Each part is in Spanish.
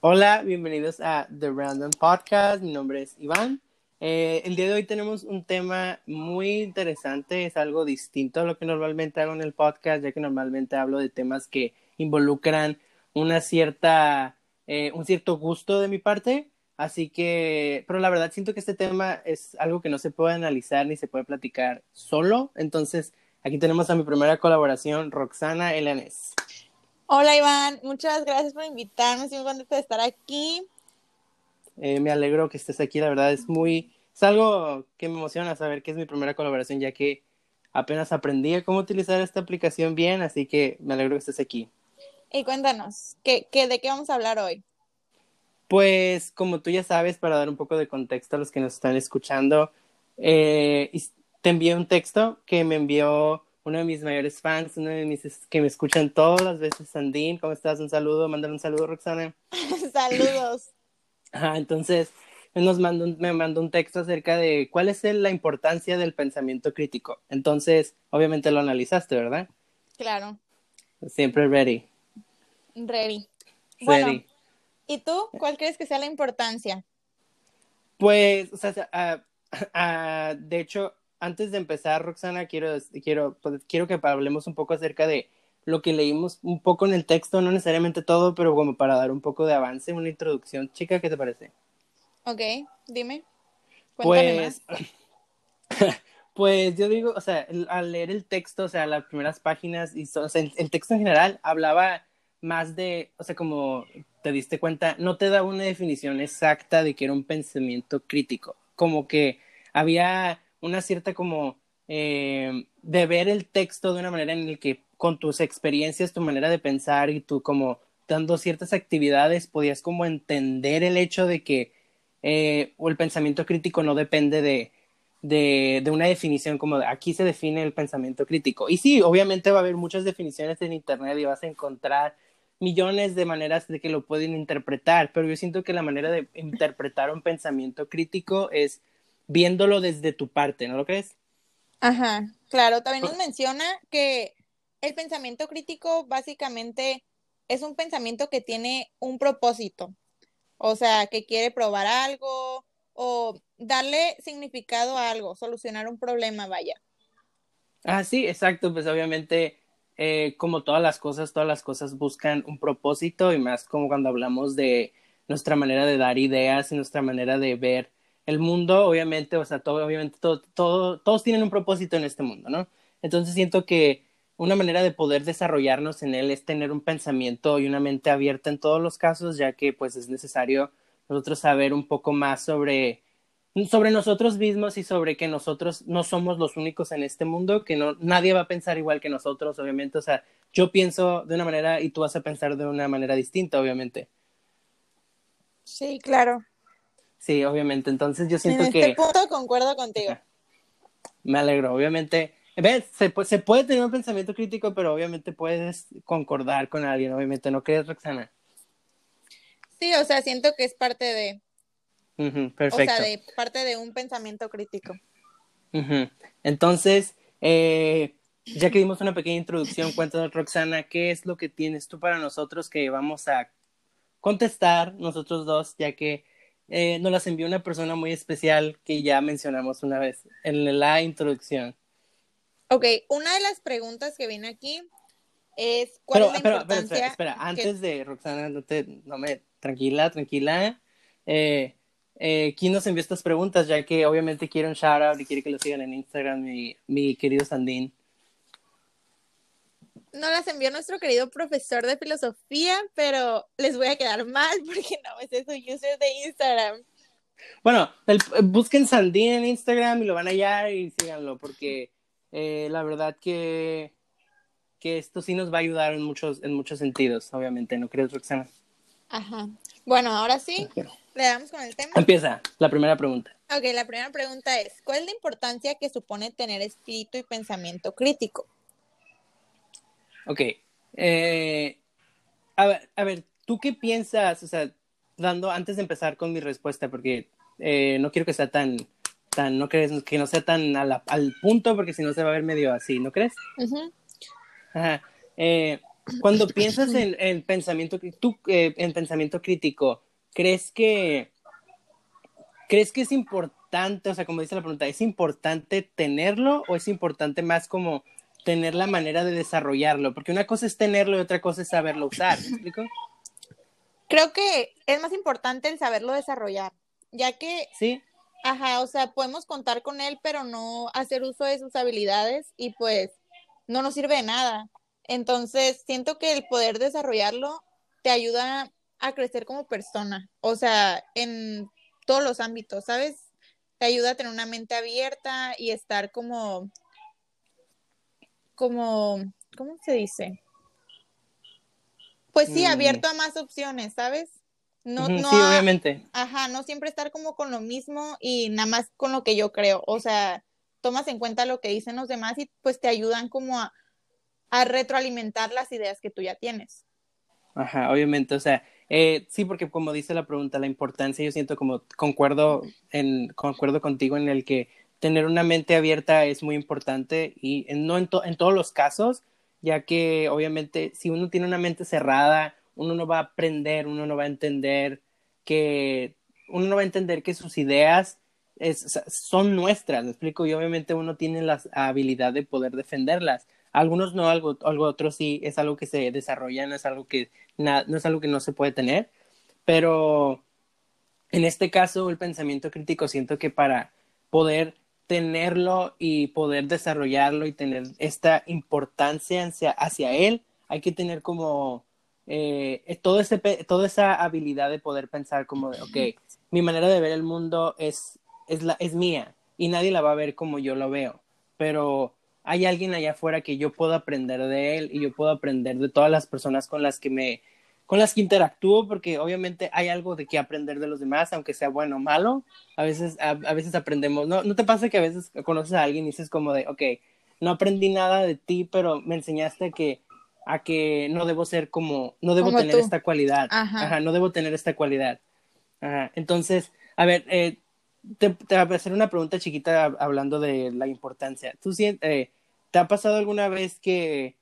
Hola, bienvenidos a The Random Podcast. Mi nombre es Iván. Eh, el día de hoy tenemos un tema muy interesante, es algo distinto a lo que normalmente hago en el podcast, ya que normalmente hablo de temas que involucran una cierta, eh, un cierto gusto de mi parte. Así que, pero la verdad siento que este tema es algo que no se puede analizar ni se puede platicar solo. Entonces, aquí tenemos a mi primera colaboración, Roxana Elanes. Hola Iván, muchas gracias por invitarme, estoy muy contenta de estar aquí. Eh, me alegro que estés aquí, la verdad es muy, es algo que me emociona saber que es mi primera colaboración, ya que apenas aprendí a cómo utilizar esta aplicación bien, así que me alegro que estés aquí. Y cuéntanos, ¿qué, qué, de qué vamos a hablar hoy? Pues como tú ya sabes, para dar un poco de contexto a los que nos están escuchando, eh, te envié un texto que me envió uno de mis mayores fans, uno de mis que me escuchan todas las veces, Sandín. ¿Cómo estás? Un saludo, mándale un saludo, Roxana. Saludos. Ajá, entonces, nos mandó me mandó un texto acerca de cuál es la importancia del pensamiento crítico. Entonces, obviamente lo analizaste, ¿verdad? Claro. Siempre ready. Ready. Bueno, ¿y tú cuál crees que sea la importancia? Pues, o sea, uh, uh, de hecho, antes de empezar, Roxana, quiero, quiero, pues, quiero que hablemos un poco acerca de lo que leímos un poco en el texto, no necesariamente todo, pero como para dar un poco de avance, una introducción. Chica, ¿qué te parece? Ok, dime. pues, pues yo digo, o sea, al leer el texto, o sea, las primeras páginas, y o sea, el, texto en general hablaba más de, o sea, como te diste cuenta, no te da una definición exacta de que era un pensamiento crítico, como que había una cierta como eh, de ver el texto de una manera en la que con tus experiencias, tu manera de pensar y tú como dando ciertas actividades podías como entender el hecho de que eh, el pensamiento crítico no depende de, de, de, una definición como de aquí se define el pensamiento crítico. Y sí, obviamente va a haber muchas definiciones en Internet y vas a encontrar millones de maneras de que lo pueden interpretar, pero yo siento que la manera de interpretar un pensamiento crítico es viéndolo desde tu parte, ¿no lo crees? Ajá, claro, también nos menciona que el pensamiento crítico básicamente es un pensamiento que tiene un propósito, o sea, que quiere probar algo o darle significado a algo, solucionar un problema, vaya. Ah, sí, exacto, pues obviamente, eh, como todas las cosas, todas las cosas buscan un propósito y más como cuando hablamos de nuestra manera de dar ideas y nuestra manera de ver el mundo, obviamente, o sea, todo, obviamente, todo, todo, todos tienen un propósito en este mundo, ¿no? Entonces siento que una manera de poder desarrollarnos en él es tener un pensamiento y una mente abierta en todos los casos, ya que pues es necesario nosotros saber un poco más sobre, sobre nosotros mismos y sobre que nosotros no somos los únicos en este mundo, que no, nadie va a pensar igual que nosotros, obviamente, o sea, yo pienso de una manera y tú vas a pensar de una manera distinta, obviamente. Sí, claro. Sí, obviamente. Entonces yo siento en que... En este punto concuerdo contigo. Me alegro, obviamente. ¿Ves? Se, se, puede tener un pensamiento crítico, pero obviamente puedes concordar con alguien, obviamente. ¿No crees, Roxana? Sí, o sea, siento que es parte de... perfecto. O sea, de parte de un pensamiento crítico. Entonces, eh, ya que dimos una pequeña introducción, cuéntanos, Roxana, ¿qué es lo que tienes tú para nosotros que vamos a contestar nosotros dos, ya que eh, nos las envió una persona muy especial que ya mencionamos una vez en la introducción. Ok, una de las preguntas que viene aquí es ¿cuál es la importancia? espera, espera, antes de Roxana, no, te, no me, tranquila, tranquila. Eh, eh, ¿Quién nos envió estas preguntas? Ya que obviamente quiere un shout out y quiere que lo sigan en Instagram, mi, mi querido Sandín no las envió nuestro querido profesor de filosofía, pero les voy a quedar mal porque no es su user de Instagram. Bueno, el, busquen Sandín en Instagram y lo van a hallar y síganlo, porque eh, la verdad que, que esto sí nos va a ayudar en muchos, en muchos sentidos, obviamente, ¿no crees, Roxana? Ajá. Bueno, ahora sí, le damos con el tema. Empieza, la primera pregunta. Ok, la primera pregunta es, ¿cuál es la importancia que supone tener espíritu y pensamiento crítico? Ok. Eh, a, ver, a ver, ¿tú qué piensas? O sea, dando, antes de empezar con mi respuesta, porque eh, no quiero que sea tan, tan, no crees, que no sea tan al punto, porque si no se va a ver medio así, ¿no crees? Ajá. Eh, cuando piensas en, en pensamiento, tú, en pensamiento crítico, ¿crees que, crees que es importante, o sea, como dice la pregunta, ¿es importante tenerlo o es importante más como tener la manera de desarrollarlo? Porque una cosa es tenerlo y otra cosa es saberlo usar, ¿me explico? Creo que es más importante el saberlo desarrollar, ya que Sí, Ajá, o sea, podemos contar con él, pero no hacer uso de sus habilidades y pues no nos sirve de nada. Entonces, siento que el poder desarrollarlo te ayuda a crecer como persona, o sea, en todos los ámbitos, ¿sabes? Te ayuda a tener una mente abierta y estar como, como, ¿cómo se dice? Pues sí, Mm. abierto a más opciones, ¿sabes? No, no sí, a- obviamente. Ajá, no siempre estar como con lo mismo y nada más con lo que yo creo. O sea, tomas en cuenta lo que dicen los demás y pues te ayudan como a, a retroalimentar las ideas que tú ya tienes. Ajá, obviamente, o sea, eh, sí, porque como dice la pregunta, la importancia, yo siento como concuerdo en, concuerdo contigo en el que tener una mente abierta es muy importante y en- no en, to- en todos los casos, ya que obviamente si uno tiene una mente cerrada, uno no va a aprender, uno no va a entender que, uno no va a entender que sus ideas es- son nuestras, ¿me explico? Y obviamente uno tiene la habilidad de poder defenderlas. Algunos no, algo, algo otros sí, es algo que se desarrolla, no es algo que, na- no es algo que no se puede tener, pero en este caso el pensamiento crítico siento que para poder tenerlo y poder desarrollarlo y tener esta importancia hacia, hacia él, hay que tener como eh, todo ese, toda esa habilidad de poder pensar como de, ok, mi manera de ver el mundo es, es, la, es mía y nadie la va a ver como yo lo veo, pero hay alguien allá afuera que yo puedo aprender de él y yo puedo aprender de todas las personas con las que me con las que interactúo porque obviamente hay algo de qué aprender de los demás aunque sea bueno o malo a veces a, a veces aprendemos no no te pasa que a veces conoces a alguien y dices como de ok no aprendí nada de ti pero me enseñaste que a que no debo ser como no debo Como tener tú. esta cualidad Ajá. no debo tener esta cualidad Ajá. entonces a ver eh, te, te voy a hacer una pregunta chiquita hablando de la importancia tú eh, te ha pasado alguna vez que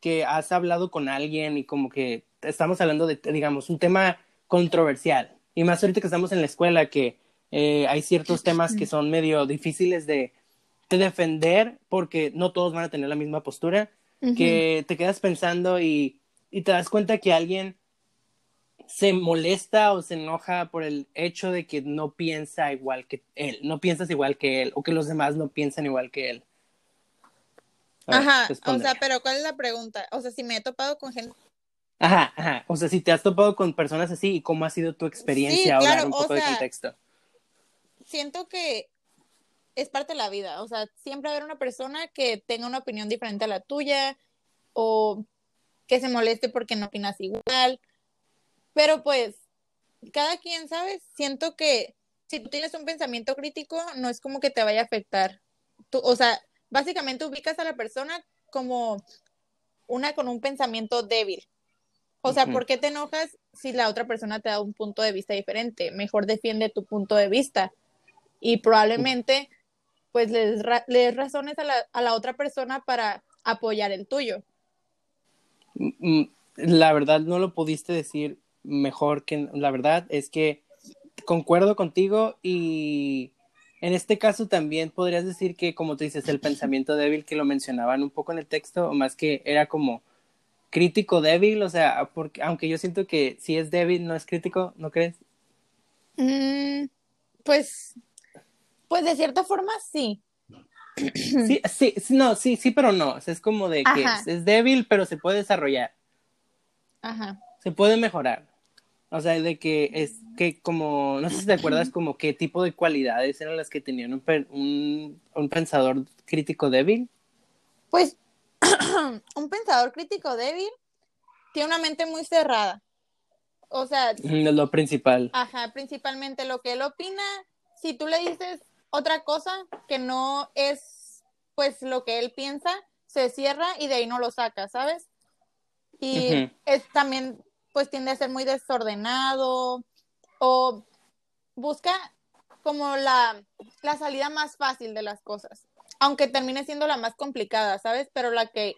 que has hablado con alguien y como que estamos hablando de, digamos, un tema controversial. Y más ahorita que estamos en la escuela, que eh, hay ciertos temas que son medio difíciles de, de defender porque no todos van a tener la misma postura, que te quedas pensando y, y te das cuenta que alguien se molesta o se enoja por el hecho de que no piensa igual que él, no piensas igual que él o que los demás no piensan igual que él. Ver, Ajá, o sea, pero ¿cuál es la pregunta? O sea, si me he topado con gente... Ajá, ajá. O sea, si te has topado con personas así y cómo ha sido tu experiencia Sí, claro, un o poco de contexto. Siento que es parte de la vida. O sea, siempre va a haber una persona que tenga una opinión diferente a la tuya o que se moleste porque no opinas igual. Pero pues, cada quien, ¿sabes? Siento que si tú tienes un pensamiento crítico, no es como que te vaya a afectar. Tú, o sea, básicamente ubicas a la persona como una con un pensamiento débil. O sea. ¿por qué te enojas si la otra persona te da un punto de vista diferente? Mejor defiende tu punto de vista. Y probablemente, pues, le des, ra- le des razones a la, a la otra persona para apoyar el tuyo. Mm, La verdad no lo pudiste decir mejor que la verdad es que concuerdo contigo y en este caso también podrías decir que como tú dices el pensamiento débil que lo mencionaban un poco en el texto o más que era como crítico débil, o sea, porque aunque yo siento que si es débil no es crítico, ¿no crees? Mm, pues, pues de cierta forma sí. Sí, sí, sí, no, sí, sí, pero no, o sea, es como de que es, es débil, pero se puede desarrollar. Ajá. se puede mejorar. O sea, de que es que como, no sé si te acuerdas como qué tipo de cualidades eran las que tenían un, un, un pensador crítico débil. Pues un pensador crítico débil tiene una mente muy cerrada. O sea, Mm, Es lo principal. Ajá, principalmente lo que él opina, si tú le dices otra cosa que no es pues lo que él piensa, se cierra y de ahí no lo saca, ¿sabes? Y es también pues tiende a ser muy desordenado o busca como la, la salida más fácil de las cosas, aunque termine siendo la más complicada, ¿sabes? Pero la que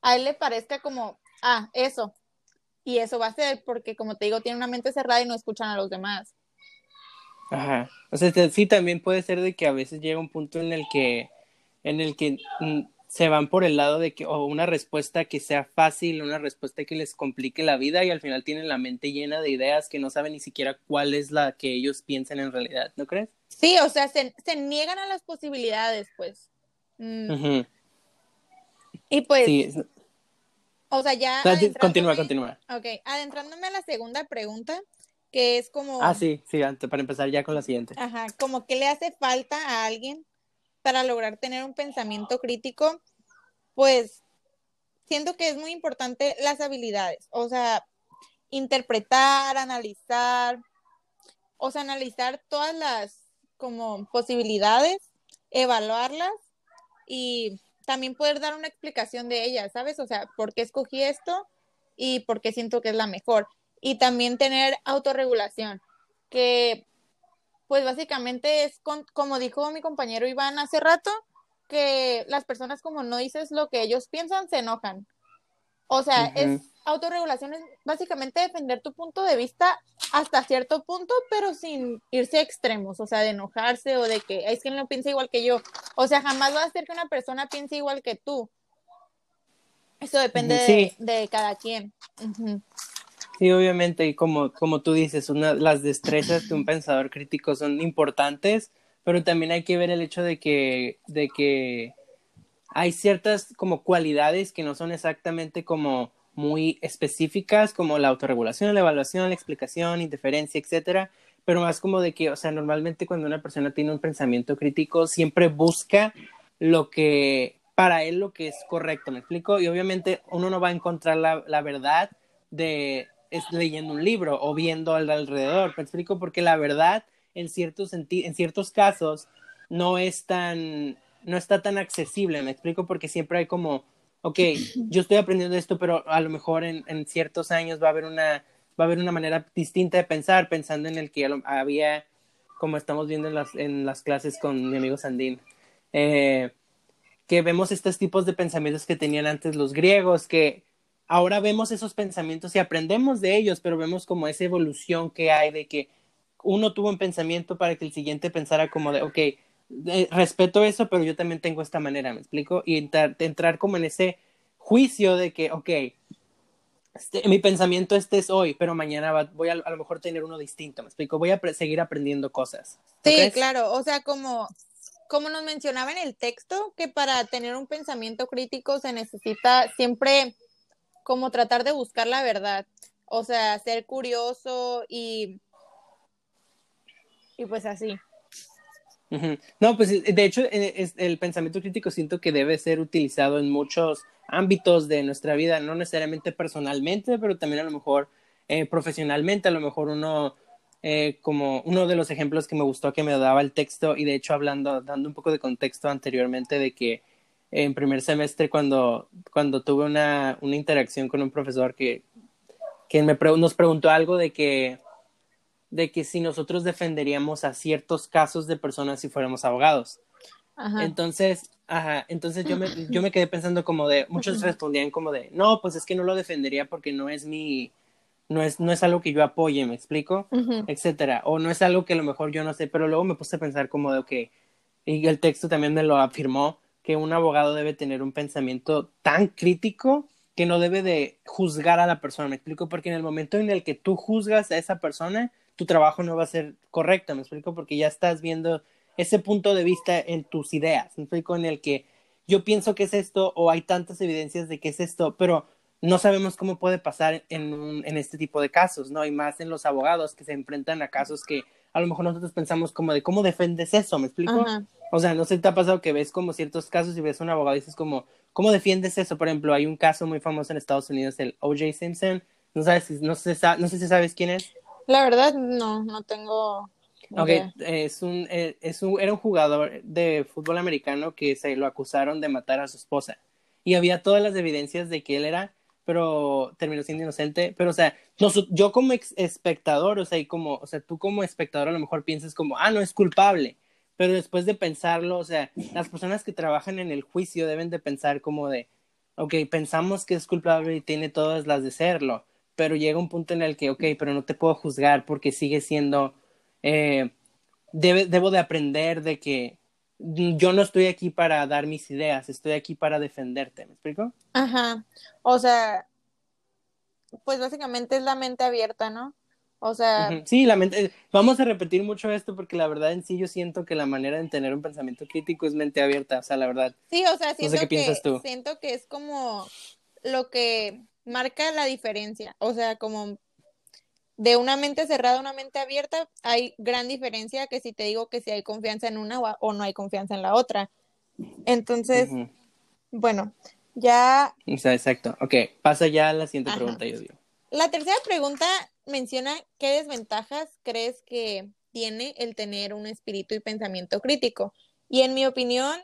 a él le parezca como ah, eso. Y eso va a ser porque, como te digo, tiene una mente cerrada y no escuchan a los demás. Ajá. O sea, sí, también puede ser de que a veces llega un punto en el que, en el que mm, se van por el lado de que, o una respuesta que sea fácil, una respuesta que les complique la vida y al final tienen la mente llena de ideas que no saben ni siquiera cuál es la que ellos piensan en realidad, ¿no crees? Sí, o sea, se, niegan a las posibilidades, pues. Mm. Y pues, sí. o sea, ya... Continúa, continúa. Ok, adentrándome a la segunda pregunta, que es como... Ah, sí, sí, antes, para empezar ya con la siguiente. Ajá, como que le hace falta a alguien para lograr tener un pensamiento crítico, pues siento que es muy importante las habilidades, o sea, interpretar, analizar, o sea, analizar todas las como posibilidades, evaluarlas y también poder dar una explicación de ellas, ¿sabes? O sea, ¿por qué escogí esto y por qué siento que es la mejor? Y también tener autorregulación, que pues básicamente es como dijo mi compañero Iván hace rato, que las personas como no dices lo que ellos piensan, se enojan. O sea, es autorregulación es básicamente defender tu punto de vista hasta cierto punto, pero sin irse a extremos, o sea, de enojarse o de que es que no piensa igual que yo. O sea, jamás va a ser que una persona piense igual que tú. Eso depende de, cada quien. Sí, obviamente, y como, como tú dices, una, las destrezas de un pensador crítico son importantes, pero también hay que ver el hecho de que, de que hay ciertas como cualidades que no son exactamente como muy específicas, como la autorregulación, la evaluación, la explicación, interferencia, etcétera, pero más como de que, o sea, normalmente cuando una persona tiene un pensamiento crítico, siempre busca lo que, para él lo que es correcto, ¿me explico? Y obviamente uno no va a encontrar la, la verdad de, es leyendo un libro o viendo al alrededor. ¿Me explico? Porque la verdad, en ciertos, en ciertos casos, no es tan, no está tan accesible. ¿Me explico? Porque siempre hay como, ok, yo estoy aprendiendo esto, pero a lo mejor en, en ciertos años va a haber una, va a haber una manera distinta de pensar, pensando en el que había, como estamos viendo en las, en las clases con mi amigo Sandín, eh, que vemos estos tipos de pensamientos que tenían antes los griegos, que ahora vemos esos pensamientos y aprendemos de ellos, pero vemos como esa evolución que hay de que uno tuvo un pensamiento para que el siguiente pensara como de, ok, eh, respeto eso, pero yo también tengo esta manera, ¿me explico? Y entrar, como en ese juicio de que, ok, este, mi pensamiento este es hoy, pero mañana voy a, a, lo mejor tener uno distinto, ¿me explico? Voy a seguir aprendiendo cosas. Sí, claro, o sea, como, como nos mencionaba en el texto, que para tener un pensamiento crítico se necesita siempre como tratar de buscar la verdad, o sea, ser curioso y, y pues así. No, pues de hecho eh, el pensamiento crítico siento que debe ser utilizado en muchos ámbitos de nuestra vida, no necesariamente personalmente, pero también a lo mejor eh, profesionalmente, a lo mejor uno, eh, como uno de los ejemplos que me gustó que me daba el texto y de hecho hablando, dando un poco de contexto anteriormente de que en primer semestre cuando, cuando tuve una, una interacción con un profesor que, que me nos preguntó algo de que, de que si nosotros defenderíamos a ciertos casos de personas si fuéramos abogados. Entonces, ajá, entonces yo me, yo me quedé pensando como de, muchos respondían como de, no, pues es que no lo defendería porque no es mi, no es, no es algo que yo apoye, me explico, etcétera, o no es algo que a lo mejor yo no sé, pero luego me puse a pensar como de, ok, y el texto también me lo afirmó, que un abogado debe tener un pensamiento tan crítico que no debe de juzgar a la persona, me explico, porque en el momento en el que tú juzgas a esa persona, tu trabajo no va a ser correcto, me explico, porque ya estás viendo ese punto de vista en tus ideas, me explico, en el que yo pienso que es esto o hay tantas evidencias de que es esto, pero no sabemos cómo puede pasar en, un, en este tipo de casos, ¿no? Y más en los abogados que se enfrentan a casos que a lo mejor nosotros pensamos como de cómo defendes eso, ¿me explico? O sea, no sé te ha pasado que ves como ciertos casos y ves a un abogado y dices como, ¿cómo defiendes eso? Por ejemplo, hay un caso muy famoso en Estados Unidos, el O.J. Simpson. No sabes si, no sé, no sé si sabes quién es. La verdad, no, no tengo. Ok, es un, eh, es un, era un jugador de fútbol americano que se lo acusaron de matar a su esposa. Y había todas las evidencias de que él era, pero terminó siendo inocente. Pero, o sea, yo como espectador, o sea, y como, o sea, tú como espectador a lo mejor piensas como, ah, no es culpable pero después de pensarlo, o sea, las personas que trabajan en el juicio deben de pensar como de, ok, pensamos que es culpable y tiene todas las de serlo, pero llega un punto en el que, ok, pero no te puedo juzgar porque sigue siendo, eh, debo de aprender de que yo no estoy aquí para dar mis ideas, estoy aquí para defenderte, ¿me explico? Ajá, o sea, pues básicamente es la mente abierta, ¿no? O sea... Sí, la mente... Vamos a repetir mucho esto porque la verdad en sí yo siento que la manera de tener un pensamiento crítico es mente abierta, o sea, la verdad. Sí, o sea, siento, que, siento que es como lo que marca la diferencia, o sea, como de una mente cerrada a una mente abierta hay gran diferencia que si te digo que si hay confianza en una o no hay confianza en la otra. Entonces, bueno, ya... O sea, exacto. Ok, pasa ya a la siguiente pregunta, yo digo. La tercera pregunta menciona qué desventajas crees que tiene el tener un espíritu y pensamiento crítico. Y en mi opinión,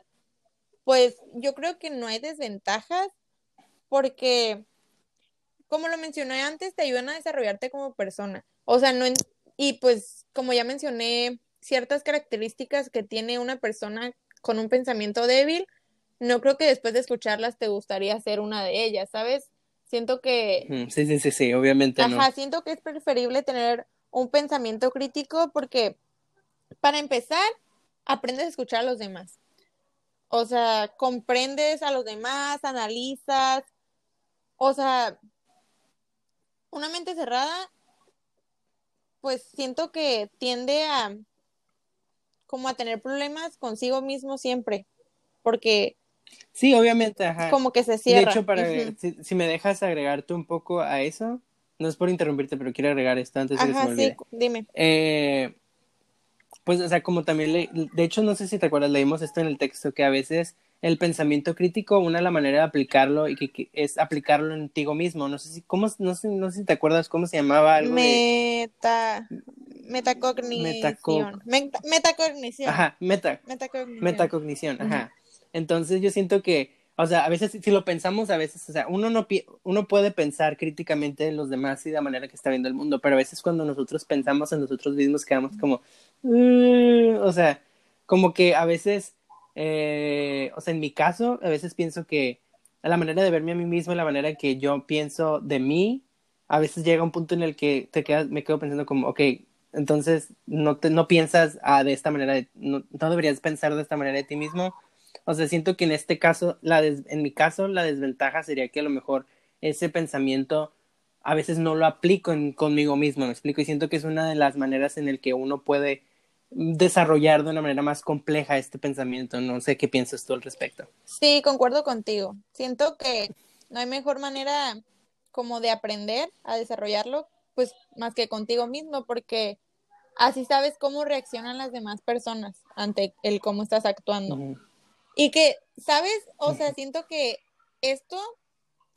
pues yo creo que no hay desventajas porque, como lo mencioné antes, te ayudan a desarrollarte como persona. O sea, no y pues como ya mencioné, ciertas características que tiene una persona con un pensamiento débil, no creo que después de escucharlas te gustaría ser una de ellas, ¿sabes? Siento que... Sí, sí, sí, sí, obviamente. Ajá, siento que es preferible tener un pensamiento crítico porque, para empezar, aprendes a escuchar a los demás. O sea, comprendes a los demás, analizas. O sea, una mente cerrada, pues siento que tiende a como a tener problemas consigo mismo siempre, porque Sí, obviamente, ajá. Como que se cierra. De hecho, para si, me dejas agregarte un poco a eso, no es por interrumpirte, pero quiero agregar esto antes de que se me olvide. Sí, dime. Eh, pues, o sea, como también, le, de hecho, no sé si te acuerdas, leímos esto en el texto, que a veces el pensamiento crítico, una de la manera de aplicarlo y que, es aplicarlo en ti mismo. No sé si, ¿cómo, no sé, no sé si te acuerdas cómo se llamaba algo Meta... Metacognición. metacognición. Ajá, meta... Metacognición. Metacognición, ajá. Entonces yo siento que, o sea, a veces si lo pensamos, a veces, o sea, uno no uno puede pensar críticamente en los demás y de la manera que está viendo el mundo, pero a veces cuando nosotros pensamos en nosotros mismos quedamos como, mm", o sea, como que a veces, eh, o sea, en mi caso, a veces pienso que la manera de verme a mí mismo, la manera que yo pienso de mí, a veces llega un punto en el que te quedas, me quedo pensando como, ok, entonces no, te, no piensas ah, de esta manera, no, no, deberías pensar de esta manera de ti mismo, o sea, siento que en este caso, la en mi caso, la desventaja sería que a lo mejor ese pensamiento a veces no lo aplico en, conmigo mismo, me explico, y siento que es una de las maneras en el que uno puede desarrollar de una manera más compleja este pensamiento. No sé qué piensas tú al respecto. Sí, concuerdo contigo. Siento que no hay mejor manera como de aprender a desarrollarlo, pues más que contigo mismo, porque así sabes cómo reaccionan las demás personas ante el cómo estás actuando. Y que, ¿sabes? O sea, siento que esto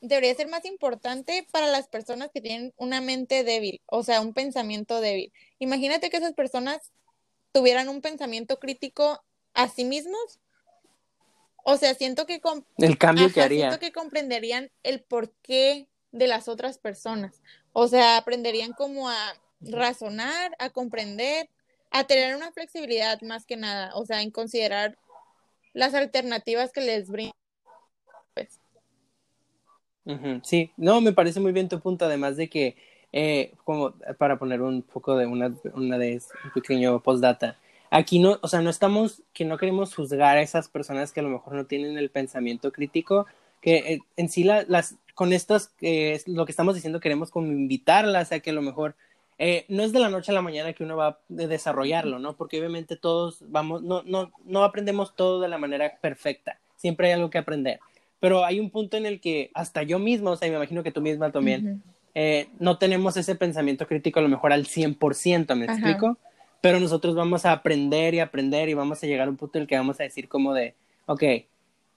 debería ser más importante para las personas que tienen una mente débil, o sea, un pensamiento débil. Imagínate que esas personas tuvieran un pensamiento crítico a sí mismos. O sea, siento que el cambio que haría. Siento que comprenderían el porqué de las otras personas. O sea, aprenderían como a razonar, a comprender, a tener una flexibilidad más que nada, o sea, en considerar las alternativas que les brindan. Pues. Sí, no, me parece muy bien tu punto, además de que, eh, como para poner un poco de una, una de un pequeño postdata, aquí no, o sea, no estamos, que no queremos juzgar a esas personas que a lo mejor no tienen el pensamiento crítico, que eh, en sí las, con estos, eh, lo que estamos diciendo, queremos como invitarlas a que a lo mejor eh, no es de la noche a la mañana que uno va a desarrollarlo, ¿no? Porque obviamente todos vamos, no, no, no aprendemos todo de la manera perfecta, siempre hay algo que aprender, pero hay un punto en el que hasta yo mismo, o sea, me imagino que tú misma también, eh, no tenemos ese pensamiento crítico a lo mejor al 100%, ¿me explico? Pero nosotros vamos a aprender y aprender y vamos a llegar a un punto en el que vamos a decir como de, ok,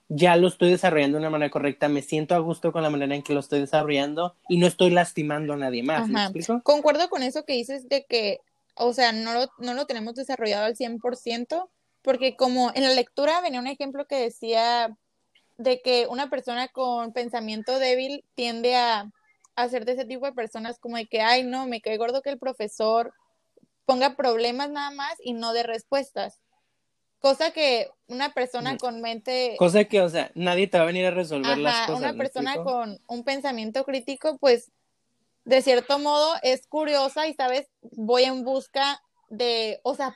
ya lo estoy desarrollando de una manera correcta, me siento a gusto con la manera en que lo estoy desarrollando y no estoy lastimando a nadie más. ¿Me explico? Concuerdo con eso que dices de que, o sea, no lo, no lo tenemos desarrollado al 100%, porque como en la lectura venía un ejemplo que decía de que una persona con pensamiento débil tiende a, a ser de ese tipo de personas como de que, ay, no, me cae gordo que el profesor ponga problemas nada más y no de respuestas cosa que una persona con mente... Cosa que, o sea, nadie te va a venir a resolver las cosas. Una persona con un pensamiento crítico, pues, de cierto modo es curiosa y, ¿sabes? Voy en busca de, o sea,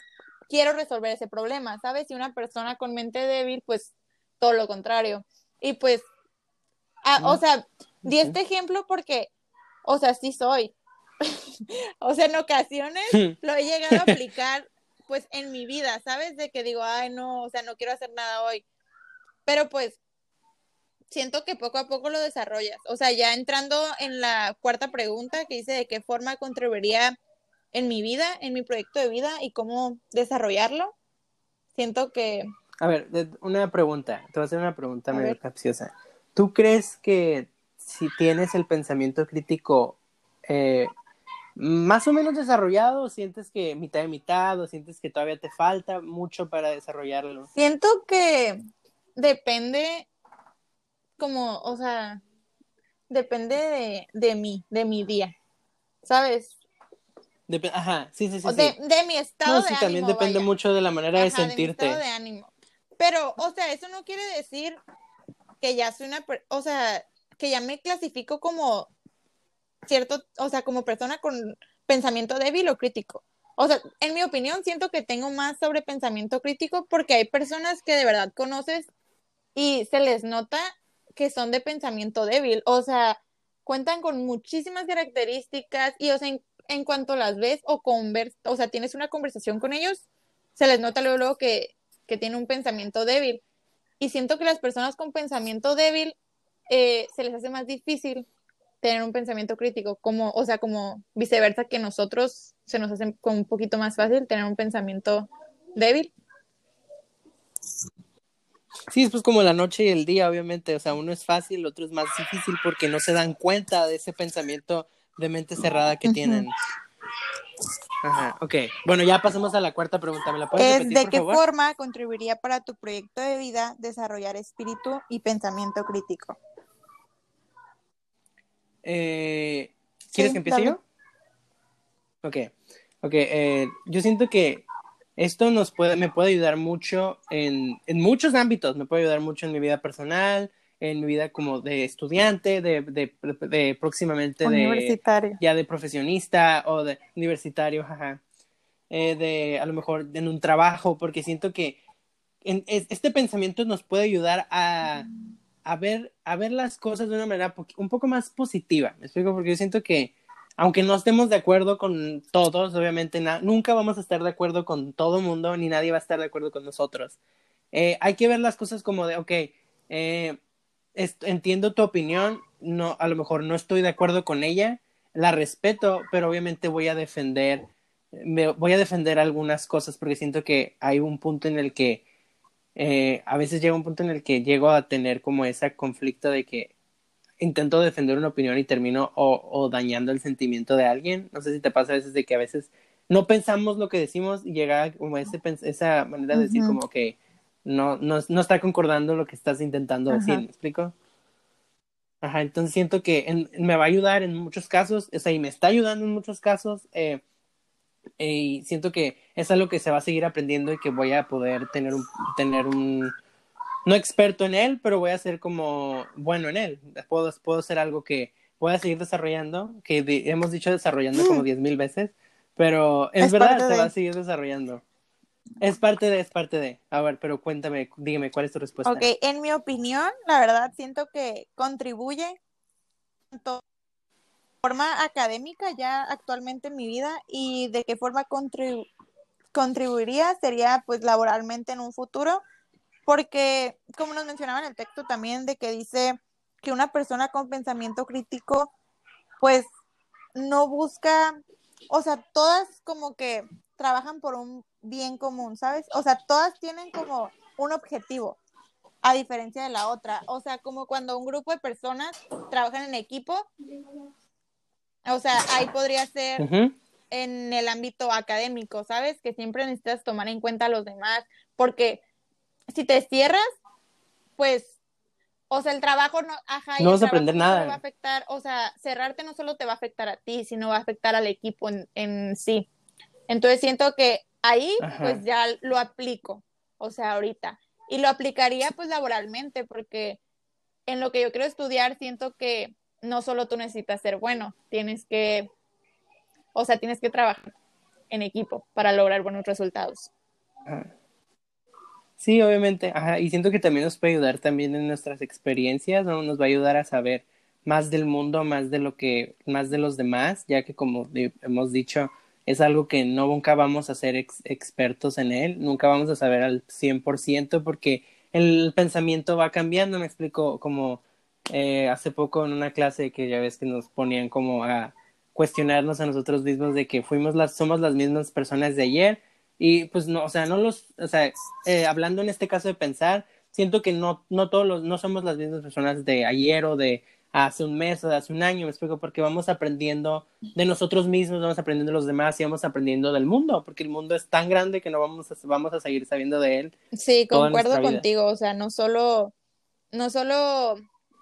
quiero resolver ese problema, ¿sabes? Y una persona con mente débil, pues, todo lo contrario. Y pues, ah, o sea, di este ejemplo porque, o sea, sí soy. o sea, en ocasiones lo he llegado a aplicar pues en mi vida, ¿sabes? De que digo, ay, no, o sea, no quiero hacer nada hoy. Pero pues siento que poco a poco lo desarrollas. O sea, ya entrando en la cuarta pregunta que dice de qué forma contribuiría en mi vida, en mi proyecto de vida y cómo desarrollarlo, siento que... A ver, una pregunta, te voy a hacer una pregunta medio capciosa. ¿Tú crees que si tienes el pensamiento crítico eh, más o menos desarrollado o sientes que mitad de mitad o sientes que todavía te falta mucho para desarrollarlo? Siento que depende como, o sea, depende de, de mí, de mi día, ¿sabes? ajá, sí, sí, sí. De, de mi estado no, sí, también depende mucho de la manera de sentirte. De mi estado de ánimo. Pero, o sea, eso no quiere decir que ya soy una, o sea, que ya me clasifico como cierto, o sea, como persona con pensamiento débil o crítico. O sea, en mi opinión, siento que tengo más sobre pensamiento crítico porque hay personas que de verdad conoces y se les nota que son de pensamiento débil. O sea, cuentan con muchísimas características y, o sea, en, cuanto las ves o convers o sea, tienes una conversación con ellos, se les nota luego, luego que, que tiene un pensamiento débil. Y siento que las personas con pensamiento débil eh, se les hace más difícil tener un pensamiento crítico, como, o sea, como viceversa que nosotros se nos hace como un poquito más fácil tener un pensamiento débil. Sí, es pues como la noche y el día, obviamente, o sea, uno es fácil, el otro es más difícil porque no se dan cuenta de ese pensamiento de mente cerrada que tienen. Ajá, ok. Bueno, ya pasamos a la cuarta pregunta. ¿Me la puedes repetir, ¿De qué forma contribuiría para tu proyecto de vida desarrollar espíritu y pensamiento crítico? Eh, ¿Quieres que empiece yo? Ok, ok. Eh, yo siento que esto nos puede, me puede ayudar mucho en, en, muchos ámbitos. Me puede ayudar mucho en mi vida personal, en mi vida como de estudiante, de, de, de, próximamente de ya de profesionista o de universitario, jaja. Eh, de a lo mejor en un trabajo, porque siento que en, este pensamiento nos puede ayudar a, a ver, a ver las cosas de una manera un poco más positiva. ¿Me explico? Porque yo siento que, aunque no estemos de acuerdo con todos, obviamente nunca vamos a estar de acuerdo con todo el mundo, ni nadie va a estar de acuerdo con nosotros. Eh, hay que ver las cosas como de, ok, eh, entiendo tu opinión, no, a lo mejor no estoy de acuerdo con ella, la respeto, pero obviamente voy a defender, me, voy a defender algunas cosas porque siento que hay un punto en el que eh, a veces llega un punto en el que llego a tener como ese conflicto de que intento defender una opinión y termino o, dañando el sentimiento de alguien. No sé si te pasa a veces de que a veces no pensamos lo que decimos y llega como ese, esa manera de decir como que no, no, no, está concordando lo que estás intentando decir, ¿me explico? Ajá, entonces siento que me va a ayudar en muchos casos, o sea, y me está ayudando en muchos casos, eh, y siento que es algo que se va a seguir aprendiendo y que voy a poder tener un, tener un, no experto en él, pero voy a ser como bueno en él. Puedo, puedo ser algo que voy a seguir desarrollando, que hemos dicho desarrollando como diez mil veces, pero es, verdad, se va a seguir desarrollando. Es parte de, es parte de. A ver, pero cuéntame, dígame, ¿cuál es tu respuesta? Ok, en mi opinión, la verdad siento que contribuye tanto forma académica ya actualmente en mi vida y de qué forma contribuiría sería pues laboralmente en un futuro, porque como nos mencionaba en el texto también de que dice que una persona con pensamiento crítico pues no busca, o sea, todas como que trabajan por un bien común, ¿sabes? O sea, todas tienen como un objetivo, a diferencia de la otra. O sea, como cuando un grupo de personas trabajan en equipo, o sea, ahí podría ser en el ámbito académico, ¿sabes? Que siempre necesitas tomar en cuenta a los demás, porque si te cierras, pues, o sea, el trabajo no, ajá, no vas a aprender nada. va a afectar, o sea, cerrarte no solo te va a afectar a ti, sino va a afectar al equipo en, en sí. Entonces siento que ahí, pues ya lo aplico. o sea, ahorita. Y lo aplicaría pues laboralmente, porque en lo que yo quiero estudiar siento que no solo tú necesitas ser bueno, tienes que, o sea, tienes que trabajar en equipo para lograr buenos resultados. Sí, obviamente, y siento que también nos puede ayudar también en nuestras experiencias, ¿no? Nos va a ayudar a saber más del mundo, más de lo que, más de los demás, ya que como hemos dicho, es algo que no nunca vamos a ser expertos en él, nunca vamos a saber al 100% porque el pensamiento va cambiando, me explico, como eh, hace poco en una clase que ya ves que nos ponían como a cuestionarnos a nosotros mismos de que fuimos las, somos las mismas personas de ayer y pues no, o sea, no los, o sea, eh, hablando en este caso de pensar, siento que no, no todos los, no somos las mismas personas de ayer o de hace un mes o de hace un año, me explico, porque vamos aprendiendo de nosotros mismos, vamos aprendiendo de los demás y vamos aprendiendo del mundo, porque el mundo es tan grande que no vamos a, vamos a seguir sabiendo de él. Sí, concuerdo contigo, o sea, no solo, no solo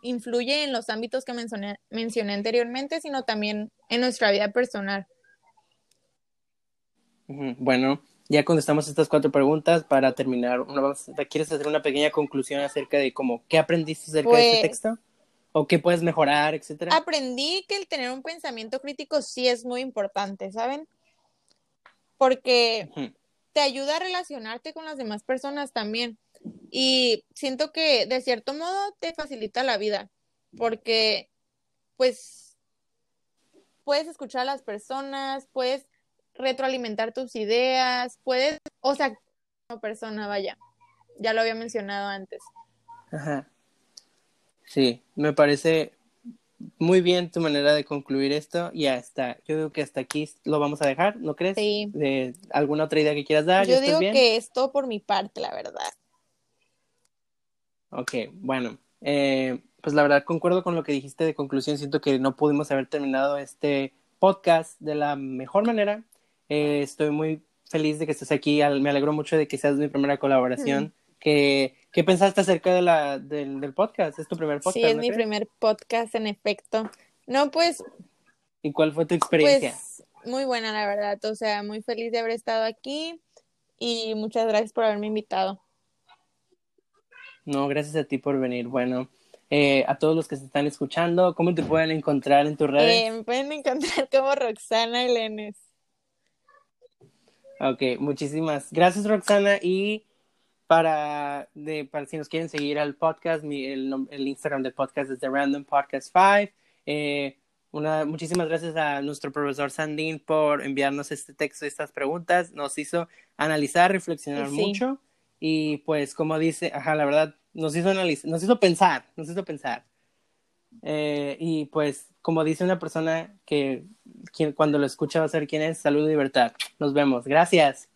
influye en los ámbitos que mencioné, mencioné anteriormente, sino también en nuestra vida personal. Bueno, ya contestamos estas cuatro preguntas para terminar. ¿Quieres hacer una pequeña conclusión acerca de cómo qué aprendiste acerca de este pues, texto? ¿O qué puedes mejorar, etcétera? Aprendí que el tener un pensamiento crítico sí es muy importante, ¿saben? Porque te ayuda a relacionarte con las demás personas también. Y siento que de cierto modo te facilita la vida, porque pues puedes escuchar a las personas, puedes retroalimentar tus ideas, puedes, o sea, como persona, vaya, ya lo había mencionado antes. Ajá. Sí, me parece muy bien tu manera de concluir esto y hasta, yo digo que hasta aquí lo vamos a dejar, ¿no crees? Sí. ¿De ¿Alguna otra idea que quieras dar? Yo digo que es todo por mi parte, la verdad. Ok, bueno, eh, pues la verdad concuerdo con lo que dijiste de conclusión, siento que no pudimos haber terminado este podcast de la mejor manera. Eh, estoy muy feliz de que estés aquí, me alegro mucho de que seas mi primera colaboración. ¿Qué, pensaste acerca de la, del, podcast? ¿Es tu primer podcast? Sí, es mi primer podcast, en efecto. No, pues... ¿Y cuál fue tu experiencia? Pues muy buena, la verdad. O sea, muy feliz de haber estado aquí y muchas gracias por haberme invitado. No, gracias a ti por venir. Bueno, eh, a todos los que se están escuchando, ¿cómo te pueden encontrar en tus redes? Eh, me pueden encontrar como Roxana Elenes. Ok, muchísimas gracias Roxana y para, de, para si nos quieren seguir al podcast, mi, el, el, Instagram del podcast es The Random Podcast 5. Eh, una, muchísimas gracias a nuestro profesor Sandin por enviarnos este texto y estas preguntas. Nos hizo analizar, reflexionar mucho y pues como dice, ajá, la verdad, nos hizo analizar, nos hizo pensar, nos hizo pensar. Eh, y pues como dice una persona que cuando lo escucha va a ser quién es, salud y libertad. Nos vemos. Gracias.